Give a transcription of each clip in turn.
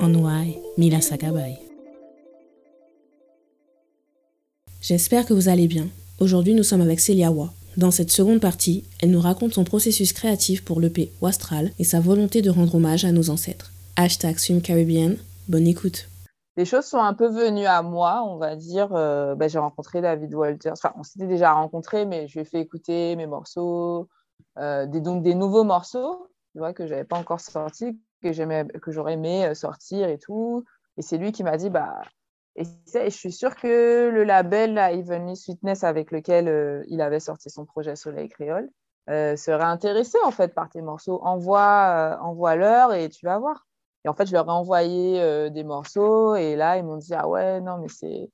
Onwai Mila Sakabay. J'espère que vous allez bien. Aujourd'hui, nous sommes avec Célia Wa. Dans cette seconde partie, elle nous raconte son processus créatif pour l'EP Wastral et sa volonté de rendre hommage à nos ancêtres. Hashtag Swim Caribbean, bonne écoute. Les choses sont un peu venues à moi, on va dire. Euh, bah, j'ai rencontré David Walters. Enfin, on s'était déjà rencontrés, mais je lui ai fait écouter mes morceaux, euh, des, donc des nouveaux morceaux tu vois, que je n'avais pas encore sortis, que que j'aurais aimé euh, sortir et tout. Et c'est lui qui m'a dit, bah, et, je suis sûre que le label Evenly Sweetness avec lequel euh, il avait sorti son projet Soleil Créole euh, serait intéressé en fait par tes morceaux. Envoie, envoie-leur et tu vas voir. Et en fait, je leur ai envoyé des morceaux et là, ils m'ont dit, ah ouais, non, mais c'est,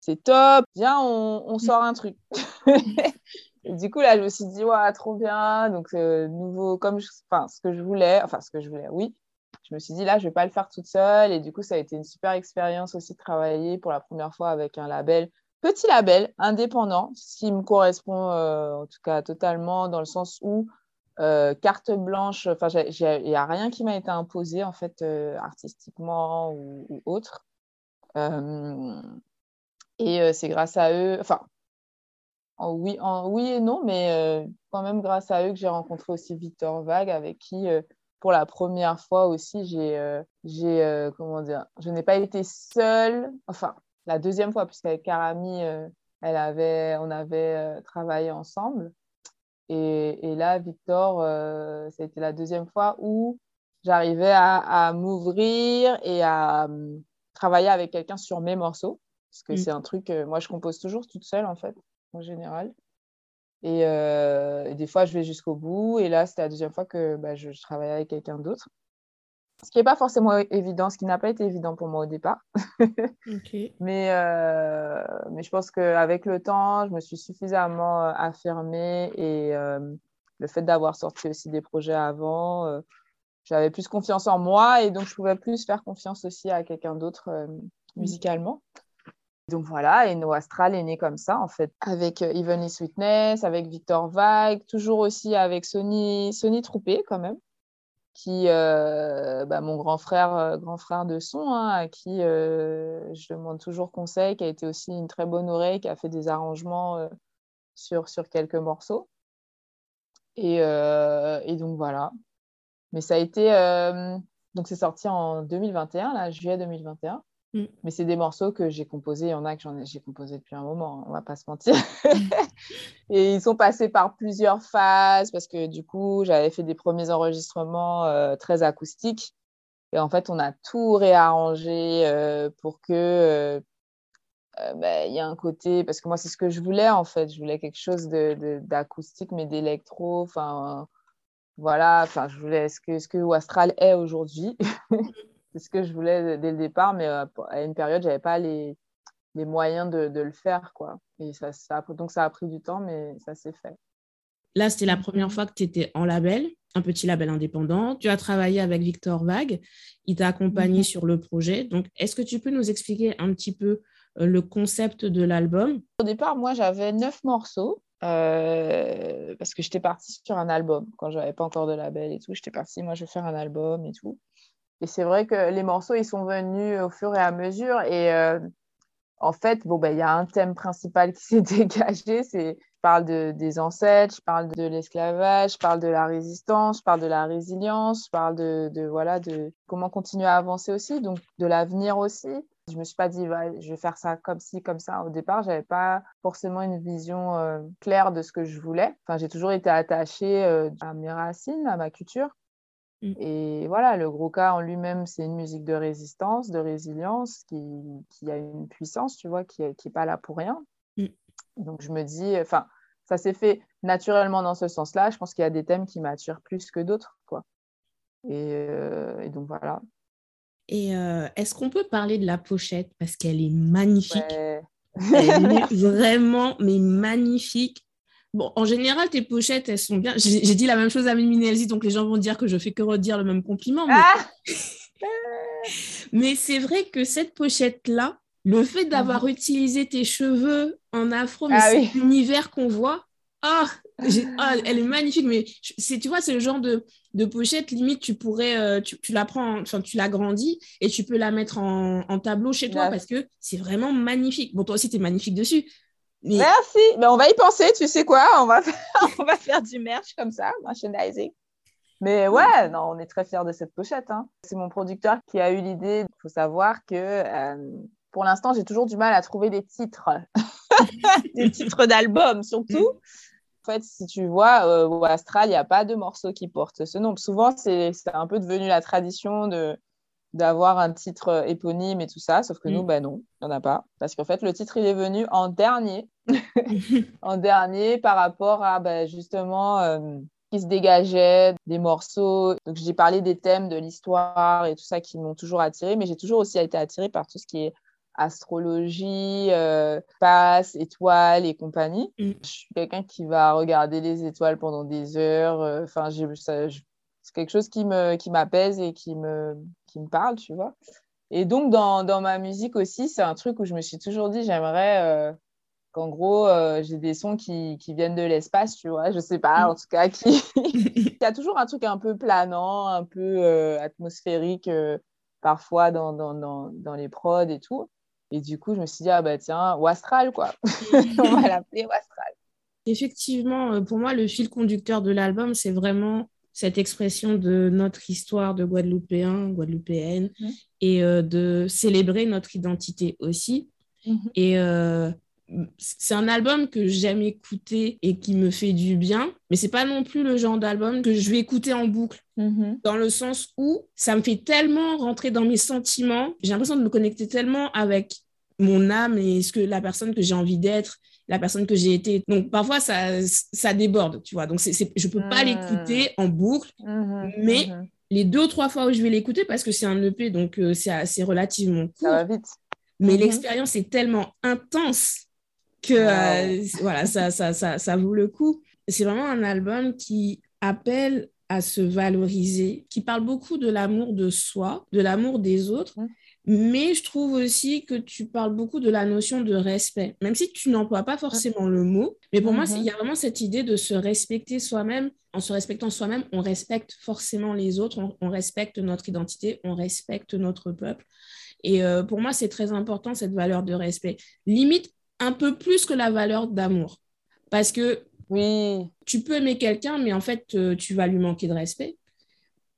c'est top, viens, on, on sort un truc. Et du coup, là, je me suis dit, ouais, trop bien. Donc, nouveau, comme enfin, ce que je voulais, enfin, ce que je voulais, oui, je me suis dit là, je vais pas le faire toute seule. Et du coup, ça a été une super expérience aussi de travailler pour la première fois avec un label, petit label, indépendant, ce qui me correspond euh, en tout cas totalement dans le sens où euh, carte blanche, il n'y a rien qui m'a été imposé en fait euh, artistiquement ou, autre. et c'est grâce à eux, enfin, oui, oui et non, mais quand même grâce à eux que j'ai rencontré aussi Victor Vague, avec qui pour la première fois aussi, j'ai, euh, j'ai euh, comment dire, je n'ai pas été seule. Enfin, la deuxième fois, puisqu'avec Karami, euh, elle avait, on avait travaillé ensemble. Et, et là, Victor, ça a été la deuxième fois où j'arrivais à, à m'ouvrir et à travailler avec quelqu'un sur mes morceaux. Parce que mm. c'est un truc, moi, je compose toujours toute seule, en fait, en général. Euh, et, des fois, je vais jusqu'au bout. Et là, c'était la deuxième fois que bah, je, travaillais avec quelqu'un d'autre. Ce qui n'est pas forcément évident, ce qui n'a pas été évident pour moi au départ. mais, euh, mais je pense qu'avec le temps, je me suis suffisamment euh, affirmée et le fait d'avoir sorti aussi des projets avant, j'avais plus confiance en moi et donc je pouvais plus faire confiance aussi à quelqu'un d'autre mmh. musicalement. Donc voilà, et No Astral est né comme ça, en fait, avec euh, Evenly Sweetness, avec Victor Vague, toujours aussi avec Sony, Sony Troupé, quand même, qui, euh, bah, mon grand frère, euh, grand frère de son, hein, à qui je demande toujours conseil, qui a été aussi une très bonne oreille, qui a fait des arrangements sur, sur quelques morceaux. Et, et, donc voilà. Mais ça a été. donc c'est sorti en 2021, là, juillet 2021. Mm. Mais c'est des morceaux que j'ai composés. Il y en a que j'ai composé depuis un moment, on va pas se mentir. et ils sont passés par plusieurs phases parce que du coup, j'avais fait des premiers enregistrements euh, très acoustiques. Et en fait, on a tout réarrangé euh, pour que euh, bah, il y ait un côté. Parce que moi, c'est ce que je voulais en fait. Je voulais quelque chose de, d'acoustique, mais d'électro. Enfin, voilà. Enfin, je voulais ce que, ce que Astral est aujourd'hui. c'est ce que je voulais dès le départ, mais euh, à une période, je n'avais pas les, les moyens de, de, le faire. Quoi. Et ça, ça, donc, ça a pris du temps, mais ça s'est fait. Là, c'était la première fois que tu étais en label, un petit label indépendant. Tu as travaillé avec Victor Vague. Il t'a accompagné mhm. sur le projet. Donc, est-ce que tu peux nous expliquer un petit peu euh, le concept de l'album? Au départ, moi, j'avais neuf morceaux. Euh, parce que j'étais partie sur un album quand j'avais pas encore de label et tout. J'étais partie, moi, je vais faire un album et tout. Et c'est vrai que les morceaux, ils sont venus au fur et à mesure. Et euh, en fait, bon, ben, il y a un thème principal qui s'est dégagé. Je parle de, des ancêtres, je parle de l'esclavage, je parle de la résistance, je parle de la résilience, je parle de, de voilà, de comment continuer à avancer aussi, donc de l'avenir aussi. Je me suis pas dit, je vais faire ça comme ci, comme ça. Au départ, j'avais pas forcément une vision euh, claire de ce que je voulais. Enfin, j'ai toujours été attachée euh, à mes racines, à ma culture. Mm. Et voilà, le gros cas en lui-même, c'est une musique de résistance, de résilience, qui, qui a une puissance, tu vois, qui n'est qui pas là pour rien. Mm. Donc je me dis, enfin, ça s'est fait naturellement dans ce sens-là. Je pense qu'il y a des thèmes qui m'attirent plus que d'autres, quoi. Et, euh, et, donc voilà. Et euh, est-ce qu'on peut parler de la pochette? Parce qu'elle est magnifique Elle est vraiment, mais magnifique. Bon, en général, tes pochettes, elles sont bien. J'ai dit la même chose à Mimi donc les gens vont dire que je fais que redire le même compliment. Mais, ah mais c'est vrai que cette pochette-là, le fait d'avoir mhm. utilisé tes cheveux en afro, mais ah c'est l'univers qu'on voit. Ah, ah, elle est magnifique, mais tu vois, c'est le genre de, pochette, limite, tu pourrais, euh, tu, la prends, enfin, tu l'agrandis et tu peux la mettre en, tableau chez toi parce que c'est vraiment magnifique. Bon, toi aussi, tu es magnifique dessus. Merci, mais on va y penser, tu sais quoi, on va, faire, on va faire du merch comme ça, merchandising. Mais ouais, non, on est très fiers de cette pochette. Hein. C'est mon producteur qui a eu l'idée. Il faut savoir que euh, pour l'instant, j'ai toujours du mal à trouver des titres, des titres d'albums surtout. En fait, si tu vois, euh, au Astral, il n'y a pas de morceau qui porte ce nom. Souvent, c'est un peu devenu la tradition de d'avoir un titre éponyme et tout ça, sauf que nous, ben non, il n'y en a pas. Parce qu'en fait, le titre, il est venu en dernier, en dernier par rapport à ben, justement euh, qui se dégageait, des morceaux. Donc, j'ai parlé des thèmes de l'histoire et tout ça qui m'ont toujours attiré, mais j'ai toujours aussi été attirée par tout ce qui est astrologie, euh, passe, étoiles et compagnie. Mm. Je suis quelqu'un qui va regarder les étoiles pendant des heures. Euh, enfin, c'est quelque chose qui me qui m'apaise et qui me qui me parle, tu vois. Et donc dans, dans ma musique aussi, c'est un truc où je me suis toujours dit j'aimerais euh, qu'en gros j'ai des sons qui, qui viennent de l'espace, tu vois. Je sais pas, en tout cas, qui il y a toujours un truc un peu planant, un peu atmosphérique parfois dans, dans, dans, dans les prods et tout. Et du coup, je me suis dit, ah bah tiens, Wastral, quoi. On va l'appeler Wastral. Effectivement, euh, pour moi, le fil conducteur de l'album, c'est vraiment cette expression de notre histoire de Guadeloupéen, Guadeloupéenne, mmh. et euh, de célébrer notre identité aussi. Mmh. Et euh, c'est un album que j'aime écouter et qui me fait du bien, mais c'est pas non plus le genre d'album que je vais écouter en boucle, mm-hmm. dans le sens où ça me fait tellement rentrer dans mes sentiments, j'ai l'impression de me connecter tellement avec mon âme et ce que la personne que j'ai envie d'être, la personne que j'ai été. Donc parfois ça, ça déborde, tu vois. Donc c'est, c'est, je peux pas mm. l'écouter en boucle, mm-hmm. mais mm-hmm. les deux ou trois fois où je vais l'écouter, parce que c'est un EP, donc euh, c'est assez relativement court. Ça va vite. Mais l'expérience est tellement intense que euh, voilà, ça, ça, ça, ça vaut le coup. C'est vraiment un album qui appelle à se valoriser, qui parle beaucoup de l'amour de soi, de l'amour des autres, mais je trouve aussi que tu parles beaucoup de la notion de respect, même si tu n'emploies pas forcément le mot. Mais pour moi, il y a vraiment cette idée de se respecter soi-même. En se respectant soi-même, on respecte forcément les autres, on, respecte notre identité, on respecte notre peuple. Et euh, pour moi, c'est très important, cette valeur de respect. Limite, un peu plus que la valeur d'amour. Parce que oui. tu peux aimer quelqu'un, mais en fait, euh, tu vas lui manquer de respect.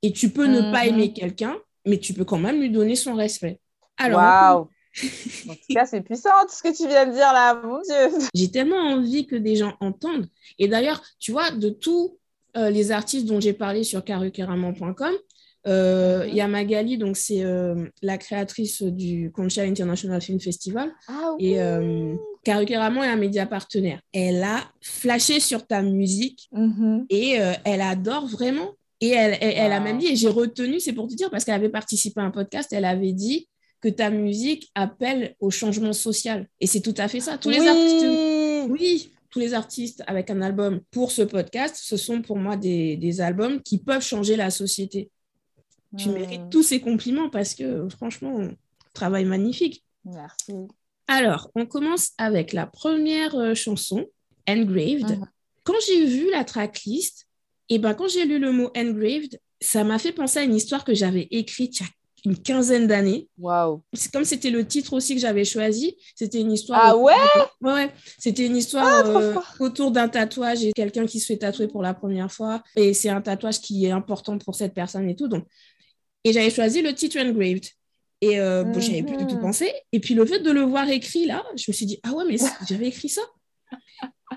Et tu peux ne pas aimer quelqu'un, mais tu peux quand même lui donner son respect. Alors, wow. en tout cas, c'est puissant tout ce que tu viens de dire là, mon Dieu. J'ai tellement envie que des gens entendent. Et d'ailleurs, tu vois, de tous euh, les artistes dont j'ai parlé sur carucaraman.com, euh, il y a Magali, donc c'est euh, la créatrice du Concha International Film Festival. Ah, oui. Et euh, est un média partenaire. Elle a flashé sur ta musique mm-hmm. et euh, elle adore vraiment. Et elle, elle, a même dit, et j'ai retenu, c'est pour te dire, parce qu'elle avait participé à un podcast, elle avait dit que ta musique appelle au changement social. Et c'est tout à fait ça. Tous les artistes, oui, tous les artistes avec un album pour ce podcast, ce sont pour moi des, des albums qui peuvent changer la société. Tu mérites tous ces compliments parce que franchement, travail magnifique. Merci. Alors, on commence avec la première euh, chanson, Engraved. Mhm. Quand j'ai vu la tracklist, et ben quand j'ai lu le mot Engraved, ça m'a fait penser à une histoire que j'avais écrite il y a une quinzaine d'années. Waouh. C'est comme c'était le titre aussi que j'avais choisi. C'était une histoire. Ah ouais? Ouais. C'était une histoire ah, euh, autour d'un tatouage et quelqu'un qui se fait tatouer pour la première fois. Et c'est un tatouage qui est important pour cette personne et tout. Donc et j'avais choisi le titre Engraved. Et euh, bon, j'avais plus du tout mhm. pensé. Et puis le fait de le voir écrit là, je me suis dit, ah ouais, mais j'avais écrit ça.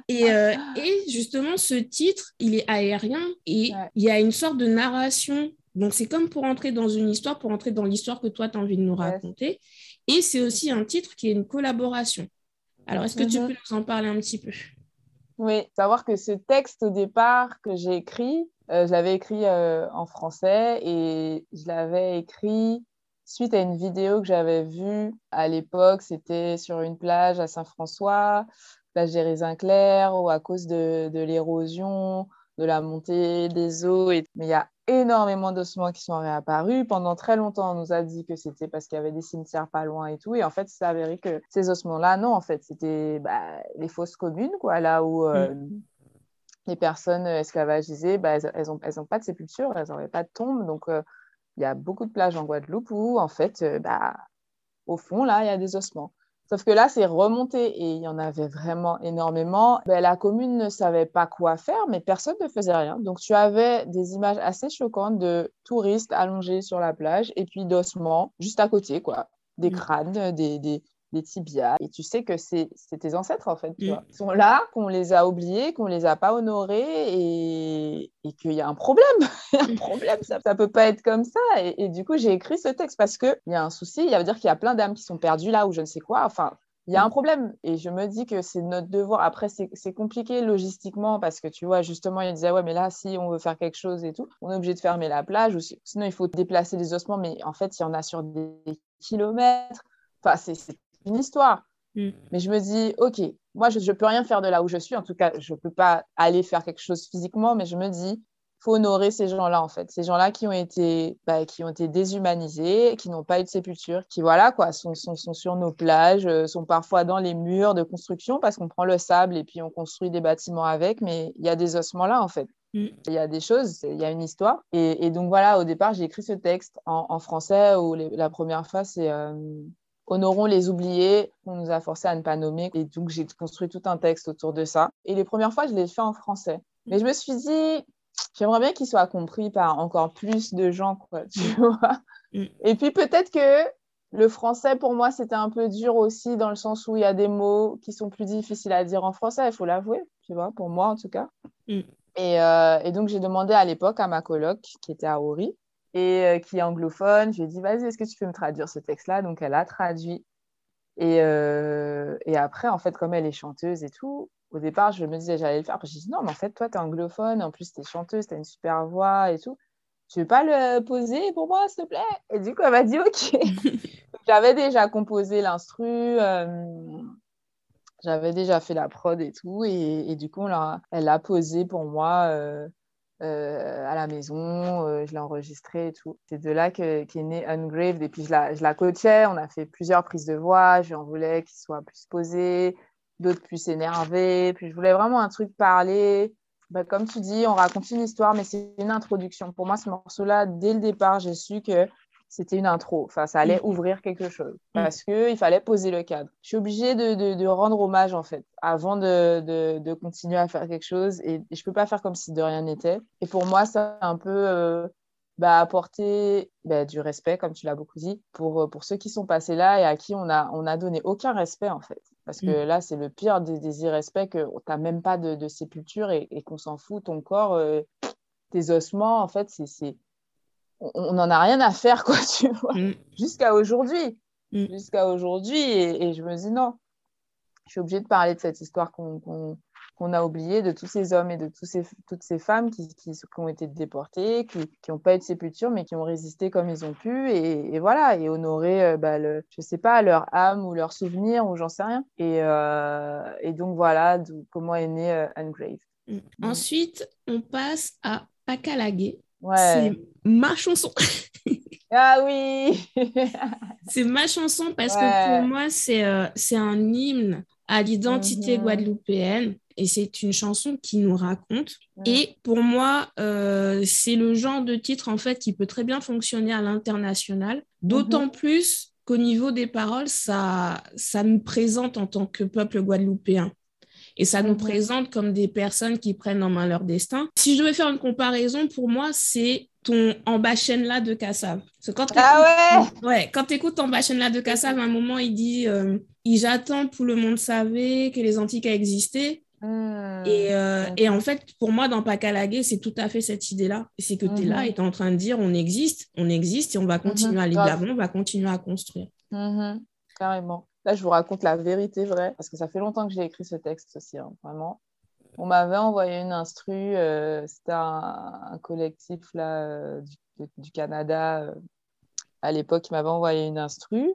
Et, euh, et, justement, ce titre, il est aérien et il y a une sorte de narration. Donc, c'est comme pour entrer dans une histoire, pour entrer dans l'histoire que toi, tu as envie de nous raconter. Et c'est aussi un titre qui est une collaboration. Alors, est-ce que tu mhm. peux nous en parler un petit peu? Oui, savoir que ce texte au départ que j'ai écrit, euh, je l'avais écrit euh, en français et je l'avais écrit suite à une vidéo que j'avais vue à l'époque. C'était sur une plage à Saint-François, plage des raisins clairs, ou à cause de, de l'érosion, de la montée des eaux. Et... Mais il y a énormément d'ossements qui sont réapparus. Pendant très longtemps, on nous a dit que c'était parce qu'il y avait des cimetières pas loin et tout. Et en fait, c'est avéré que ces ossements-là, non, en fait, c'était bah, les fosses communes, quoi, là où euh, mm. les personnes esclavagisées, bah, elles n'ont elles ont pas de sépulture, elles n'avaient pas de tombe. Donc, euh, il y a beaucoup de plages en Guadeloupe où, en fait, euh, bah, au fond, là, il y a des ossements. Sauf que là, c'est remonté et il y en avait vraiment énormément. Ben, la commune ne savait pas quoi faire, mais personne ne faisait rien. Donc, tu avais des images assez choquantes de touristes allongés sur la plage et puis d'ossements juste à côté, quoi. Des mmh. crânes, des, des, des tibias. Et tu sais que c'est tes ancêtres, en fait. Tu mm. Ils sont là, qu'on les a oubliés, qu'on les a pas honorés et, et qu'il y a un problème. il y a un problème, ça ne peut pas être comme ça. Et, du coup, j'ai écrit ce texte parce qu'il y a un souci. Il y a dire qu'il y a plein d'âmes qui sont perdues là ou je ne sais quoi. Enfin, il y a un problème. Et je me dis que c'est notre devoir. Après, c'est compliqué logistiquement parce que tu vois, justement, il disait, ouais, mais là, si on veut faire quelque chose et tout, on est obligé de fermer la plage. Ou sinon, il faut déplacer les ossements. Mais en fait, il y en a sur des kilomètres. Enfin, c'est une histoire. Mm. Mais je me dis, OK, moi, je ne peux rien faire de là où je suis. En tout cas, je ne peux pas aller faire quelque chose physiquement, mais je me dis, faut honorer ces gens-là, en fait. Ces gens-là qui ont été, bah, qui ont été déshumanisés, qui n'ont pas eu de sépulture, qui, voilà, quoi, sont, sont, sont, sur nos plages, euh, sont parfois dans les murs de construction parce qu'on prend le sable et puis on construit des bâtiments avec, mais il y a des ossements là, en fait. Mm. Il y a des choses, il y a une histoire. Et, donc, voilà, au départ, j'ai écrit ce texte en, français où la première fois, c'est... Euh, Honorons les oubliés qu'on nous a forcé à ne pas nommer. Et donc, j'ai construit tout un texte autour de ça. Et les premières fois, je l'ai fait en français. Mais je me suis dit, j'aimerais bien qu'il soit compris par encore plus de gens, quoi, tu mm. vois. Mm. Et puis, peut-être que le français, pour moi, c'était un peu dur aussi, dans le sens où il y a des mots qui sont plus difficiles à dire en français, il faut l'avouer, tu vois, pour moi en tout cas. Mm. Et, euh, et, donc, j'ai demandé à l'époque à ma coloc, qui était à Ori, et euh, qui est anglophone. Je lui ai dit, vas-y, est-ce que tu peux me traduire ce texte-là? Donc, elle a traduit. Et, euh, et, après, en fait, comme elle est chanteuse et tout, au départ, je me disais, j'allais le faire. Après, j'ai dit, non, mais en fait, toi, tu es anglophone, en plus, tu es chanteuse, tu as une super voix et tout. Tu veux pas le poser pour moi, s'il te plaît? Et du coup, elle m'a dit, OK. J'avais déjà composé l'instru. Euh, j'avais déjà fait la prod et tout. Et, et du coup, elle l'a posé pour moi. Euh, à la maison, euh, je l'ai enregistré et tout. C'est de là qu'est né Ungraved. Et puis je la, je la coachais, on a fait plusieurs prises de voix, je en voulais qu'il soit plus posé, d'autres plus énervés. Puis je voulais vraiment un truc parler. Bah, comme tu dis, on raconte une histoire, mais c'est une introduction. Pour moi, ce morceau-là, dès le départ, j'ai su que c'était une intro. Enfin, ça allait mm. ouvrir quelque chose mm. parce qu'il fallait poser le cadre. Je suis obligée de, rendre hommage, en fait, avant de, continuer à faire quelque chose. Et, je ne peux pas faire comme si de rien n'était. Et pour moi, ça un peu euh, bah, apporter bah, du respect, comme tu l'as beaucoup dit, pour, euh, pour ceux qui sont passés là et à qui on a, on a donné aucun respect, en fait. Parce que mm. là, c'est le pire des, des irrespects que tu n'as même pas de, sépulture et, qu'on s'en fout. Ton corps, euh, tes ossements, en fait, c'est on n'en a rien à faire, quoi, tu vois, mm. jusqu'à aujourd'hui. Mm. Jusqu'à aujourd'hui. Et, je me dis, non, je suis obligée de parler de cette histoire qu'on a oubliée, de tous ces hommes et de tous ces, toutes ces femmes qui, qui, ont été déportées, qui n'ont pas eu de sépulture, mais qui ont résisté comme ils ont pu. Et, voilà, et honorer, euh, bah, le, je sais pas, leur âme ou leur souvenir, ou j'en sais rien. Et, euh, donc, voilà comment est né euh, Ungrave. Mm. Ensuite, on passe à C'est ma chanson. ah oui C'est ma chanson parce que pour moi, c'est euh, c'est un hymne à l'identité mhm. guadeloupéenne et c'est une chanson qui nous raconte. Et pour moi, euh, c'est le genre de titre en fait qui peut très bien fonctionner à l'international, d'autant mhm. plus qu'au niveau des paroles, ça, ça nous présente en tant que peuple guadeloupéen et ça nous mhm. présente comme des personnes qui prennent en main leur destin. Si je devais faire une comparaison, pour moi, c'est ton en là de Kassav. Quand ah ouais Ouais, quand tu écoutes en là de Kassav, à un moment, il dit euh, J'attends pour le monde savait que les Antiques a existé. Hmm. Et, euh, et, en fait, pour moi, dans Pakalague, c'est tout à fait cette idée-là. C'est que tu es là mhm. et tu es en train de dire on existe, on existe et on va continuer à aller de l'avant, on va continuer à construire. Mhm. Carrément. Là, je vous raconte la vérité vraie, parce que ça fait longtemps que j'ai écrit ce texte aussi, hein, vraiment. On m'avait envoyé une instru, euh, c'était un, collectif là, euh, du, Canada, à l'époque, il m'avait envoyé une instru.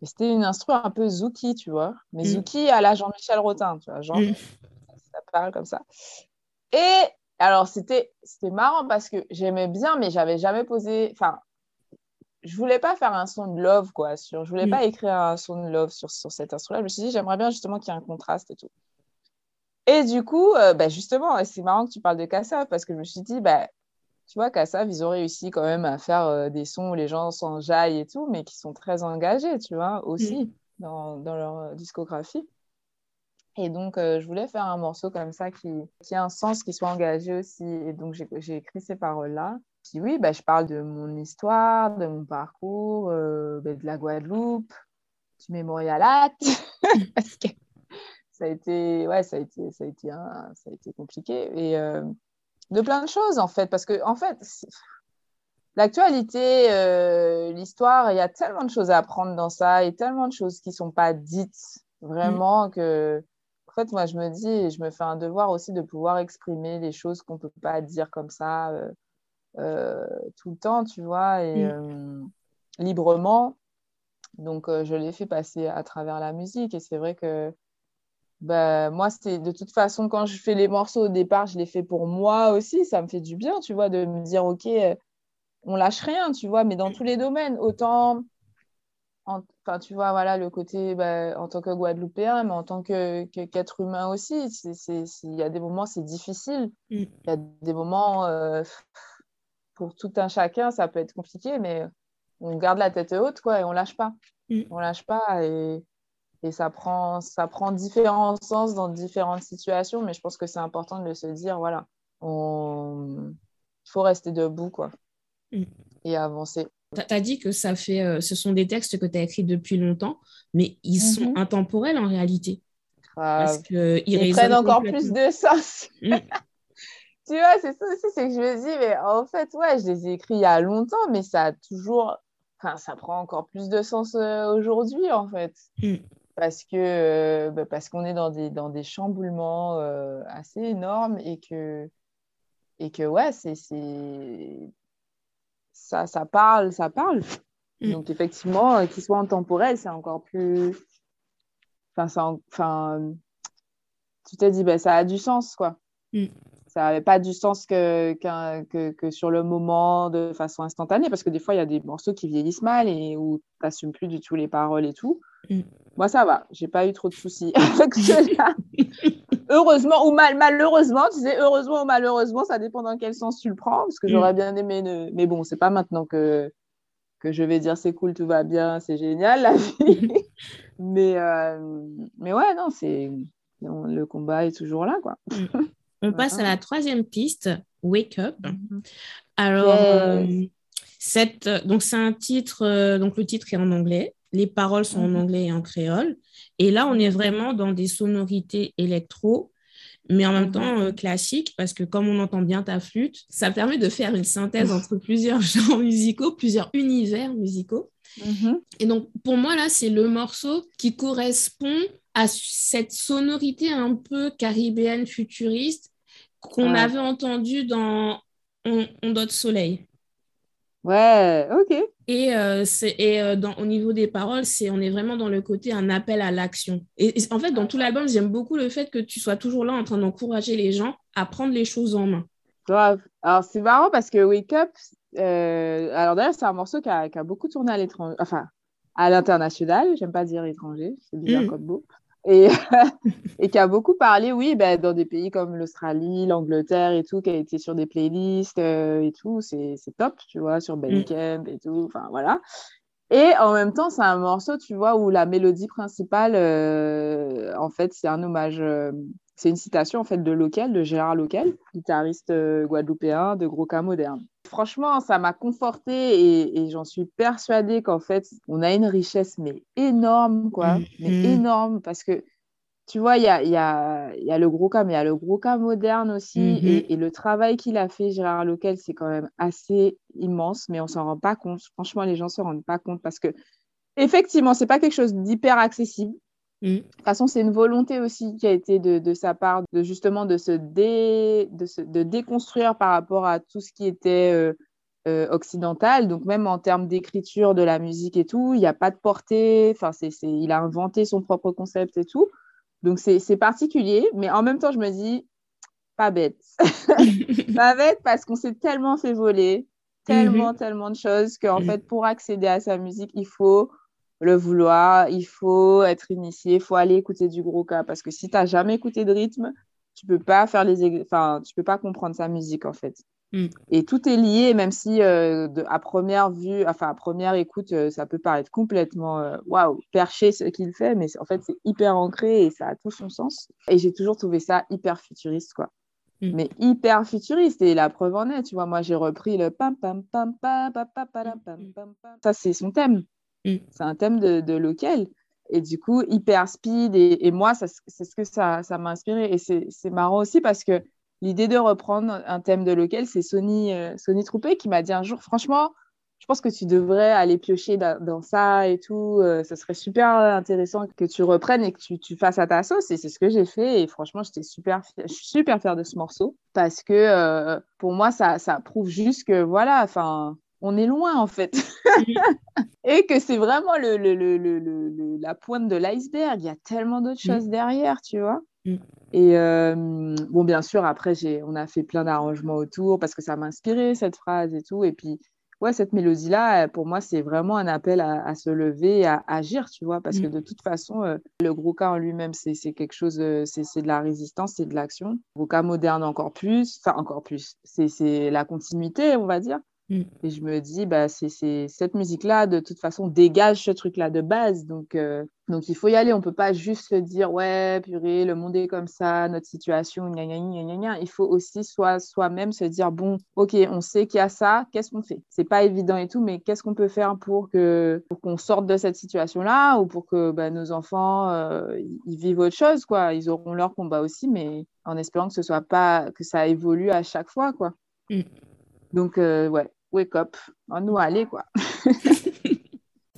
Et c'était une instru un peu Zouki, tu vois. Mais mm. Zouki à la Jean-Michel Rotin, tu vois. Genre, mm. ça parle comme ça. Et alors, c'était marrant parce que j'aimais bien, mais j'avais jamais posé. Enfin, je voulais pas faire un son de love, quoi. Sur... Je voulais mm. pas écrire un son de love sur, sur cet instru-là. Je me suis dit, j'aimerais bien justement qu'il y ait un contraste et tout. Et du coup, euh, bah, justement, c'est marrant que tu parles de Kassav parce que je me suis dit, bah, tu vois, Kassav, ils ont réussi quand même à faire euh, des sons où les gens s'enjaillent et tout, mais qui sont très engagés, tu vois, aussi mm. dans, dans, leur euh, discographie. Et donc, je voulais faire un morceau comme ça qui, qui a un sens, qui soit engagé aussi. Et donc, j'ai écrit ces paroles-là. Puis oui, bah, je parle de mon histoire, de mon parcours, bah, de la Guadeloupe, du mémorialat. parce que ça a été, ouais, ça a été, ça a été, ça a été compliqué. Et euh, de plein de choses, en fait, parce que, en fait, l'actualité, euh, l'histoire, il y a tellement de choses à apprendre dans ça et tellement de choses qui ne sont pas dites vraiment mm. que, en fait, moi, je me dis, je me fais un devoir aussi de pouvoir exprimer les choses qu'on ne peut pas dire comme ça euh, tout le temps, tu vois, et mm. librement. Donc, je l'ai fait passer à travers la musique et c'est vrai que bah, moi, c'est de toute façon, quand je fais les morceaux au départ, je les fais pour moi aussi. Ça me fait du bien, tu vois, de me dire, OK, euh, on lâche rien, tu vois, mais dans tous les domaines. Autant, enfin, tu vois, voilà, le côté bah, en tant que Guadeloupéen, mais en tant qu'être humain aussi. Il y a des moments, c'est difficile. Mm. Il y a des moments, euh, pour tout un chacun, ça peut être compliqué, mais on garde la tête haute, quoi, et on lâche pas. Mm. On lâche pas. Et et ça prend, ça prend différents sens dans différentes situations, mais je pense que c'est important de se dire, voilà, il faut rester debout, quoi, mm. et avancer. Tu as dit que ça fait, euh, ce sont des textes que tu as écrits depuis longtemps, mais ils sont mhm. intemporels en réalité. Parce qu'ils ils prennent encore plus de sens. Tu vois, c'est ça aussi, c'est que je me dis, mais en fait, ouais, je les ai écrits il y a longtemps, mais ça a toujours, enfin, ça prend encore plus de sens euh, aujourd'hui, en fait. Mm parce que euh, bah, parce qu'on est dans des, dans des chamboulements euh, assez énormes et que et que ouais c'est ça ça parle ça parle mm. donc effectivement qu'il soit intemporel c'est encore plus enfin enfin tu t'es dit bah, ça a du sens quoi mm. Ça n'avait pas du sens que, que, que, sur le moment de façon instantanée parce que des fois il y a des morceaux qui vieillissent mal et où tu n'assumes plus du tout les paroles et tout mm. Moi, ça va. J'ai pas eu trop de soucis avec cela. heureusement ou mal, malheureusement, tu sais, heureusement ou malheureusement, ça dépend dans quel sens tu le prends. Parce que j'aurais mm. bien aimé. Mais bon, c'est pas maintenant que, que je vais dire c'est cool, tout va bien, c'est génial la vie. mais, euh, mais ouais, non, c'est. Le combat est toujours là, quoi. On passe à la troisième piste, Wake Up. Mm-hmm. Alors, euh, cette, donc c'est un titre, euh, donc le titre est en anglais les paroles sont en mhm. anglais et en créole. Et là, on est vraiment dans des sonorités électro, mais en même mhm. temps euh, classiques, parce que comme on entend bien ta flûte, ça permet de faire une synthèse entre plusieurs genres musicaux, plusieurs univers musicaux. Mhm. Et donc, pour moi, là, c'est le morceau qui correspond à cette sonorité un peu caribéenne futuriste qu'on avait entendu dans On, on dote soleil. Ouais, ok. Et, euh, et euh, dans, au niveau des paroles, c'est on est vraiment dans le côté un appel à l'action. Et, en fait, dans tout l'album, j'aime beaucoup le fait que tu sois toujours là en train d'encourager les gens à prendre les choses en main. Grave. Alors, c'est marrant parce que Wake Up, euh, alors d'ailleurs, c'est un morceau qui a, qui a, beaucoup tourné à l'étranger, enfin, à l'international. J'aime pas dire étranger, c'est bizarre mmh. comme beau et, et qui a beaucoup parlé, oui, ben, dans des pays comme l'Australie, l'Angleterre et tout, qui a été sur des playlists euh, et tout, c'est top, tu vois, sur Bandcamp et tout, enfin voilà. Et en même temps, c'est un morceau, tu vois, où la mélodie principale, euh, en fait, c'est un hommage, euh, c'est une citation en fait de Local, de Gérard Local, guitariste guadeloupéen de Gros Cas Moderne franchement, ça m'a confortée et, j'en suis persuadée qu'en fait, on a une richesse, mais énorme, quoi. Mais mm-hmm. énorme, parce que tu vois, il y a, y, a, y a, le gros cas, mais il y a le gros cas moderne aussi. Mm-hmm. et, le travail qu'il a fait, Gérard Loquel, c'est quand même assez immense, mais on s'en rend pas compte. Franchement, les gens se rendent pas compte parce que, effectivement, c'est pas quelque chose d'hyper accessible. Mm. De toute façon, c'est une volonté aussi qui a été de, de, sa part, de justement de se, dé, de se de déconstruire par rapport à tout ce qui était euh, euh, occidentale. Donc, même en termes d'écriture de la musique et tout, il n'y a pas de portée. Enfin, c'est, il a inventé son propre concept et tout. Donc, c'est particulier. Mais en même temps, je me dis, pas bête. pas bête parce qu'on s'est tellement fait voler, tellement, mhm. tellement de choses qu'en mhm. fait, pour accéder à sa musique, il faut le vouloir, il faut être initié, il faut aller écouter du gros cas. Parce que si tu n'as jamais écouté de rythme, tu peux pas faire les enfin tu peux pas comprendre sa musique en fait Mm. Et tout est lié, même si euh, à première vue, enfin à première écoute, euh, ça peut paraître complètement euh, waouh, perché ce qu'il fait, mais en fait c'est hyper ancré et ça a tout son sens. Et j'ai toujours trouvé ça hyper futuriste, quoi. Mm. Mais hyper futuriste, et la preuve en est, tu vois, moi j'ai repris le pam pam pam pam pam pam pam pam pam pam. Ça c'est son thème. Mm. C'est un thème de, local. Et du coup, hyper speed. Et, moi, c'est ce que ça, m'a inspiré. Et c'est marrant aussi parce que l'idée de reprendre un thème de lequel c'est Sony, euh, Sony Troupé qui m'a dit un jour, franchement, je pense que tu devrais aller piocher dans, ça et tout. Euh, ça serait super intéressant que tu reprennes et que tu, fasses à ta sauce. Et c'est ce que j'ai fait. Et franchement, j'étais super, je suis super fière de ce morceau parce que euh, pour moi, ça, ça prouve juste que voilà, enfin, on est loin en fait. et que c'est vraiment le, le, le, la pointe de l'iceberg. Il y a tellement d'autres choses derrière, tu vois. Mm. Et euh, bon, bien sûr, après, on a fait plein d'arrangements autour parce que ça m'a inspiré cette phrase et tout. Et puis, ouais, cette mélodie-là, pour moi, c'est vraiment un appel à, se lever, à, agir, tu vois, parce que mm. de toute façon, euh, le gros cas en lui-même, c'est quelque chose, euh, c'est de la résistance, c'est de l'action. Cas moderne encore plus, enfin, encore plus, c'est la continuité, on va dire. Mm. Et je me dis, bah, c'est cette musique-là, de toute façon, dégage ce truc-là de base. Donc, euh, donc, il faut y aller. On ne peut pas juste se dire, ouais, purée, le monde est comme ça, notre situation, gna, gna, gna, gna, Il faut aussi soi-même se dire, bon, ok, on sait qu'il y a ça, qu'est-ce qu'on fait? C'est pas évident et tout, mais qu'est-ce qu'on peut faire pour qu'on pour qu'on sorte de cette situation-là ou pour que bah, nos enfants euh, ils vivent autre chose, quoi. Ils auront leur combat aussi, mais en espérant que ce soit pas, que ça évolue à chaque fois, quoi. Mm. Donc, euh, ouais, wake up. On nous aller, quoi.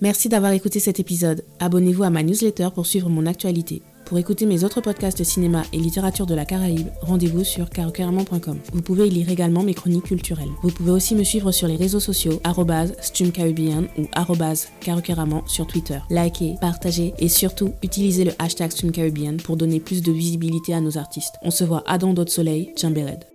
Merci d'avoir écouté cet épisode. Abonnez-vous à ma newsletter pour suivre mon actualité. Pour écouter mes autres podcasts de cinéma et littérature de la Caraïbe, rendez-vous sur carocaramon.com. Vous pouvez y lire également mes chroniques culturelles. Vous pouvez aussi me suivre sur les réseaux sociaux stumcaribbean ou carocaramon sur Twitter. Likez, partagez et surtout utilisez le hashtag stumcaribbean pour donner plus de visibilité à nos artistes. On se voit à Don d'autres soleil, Chambered.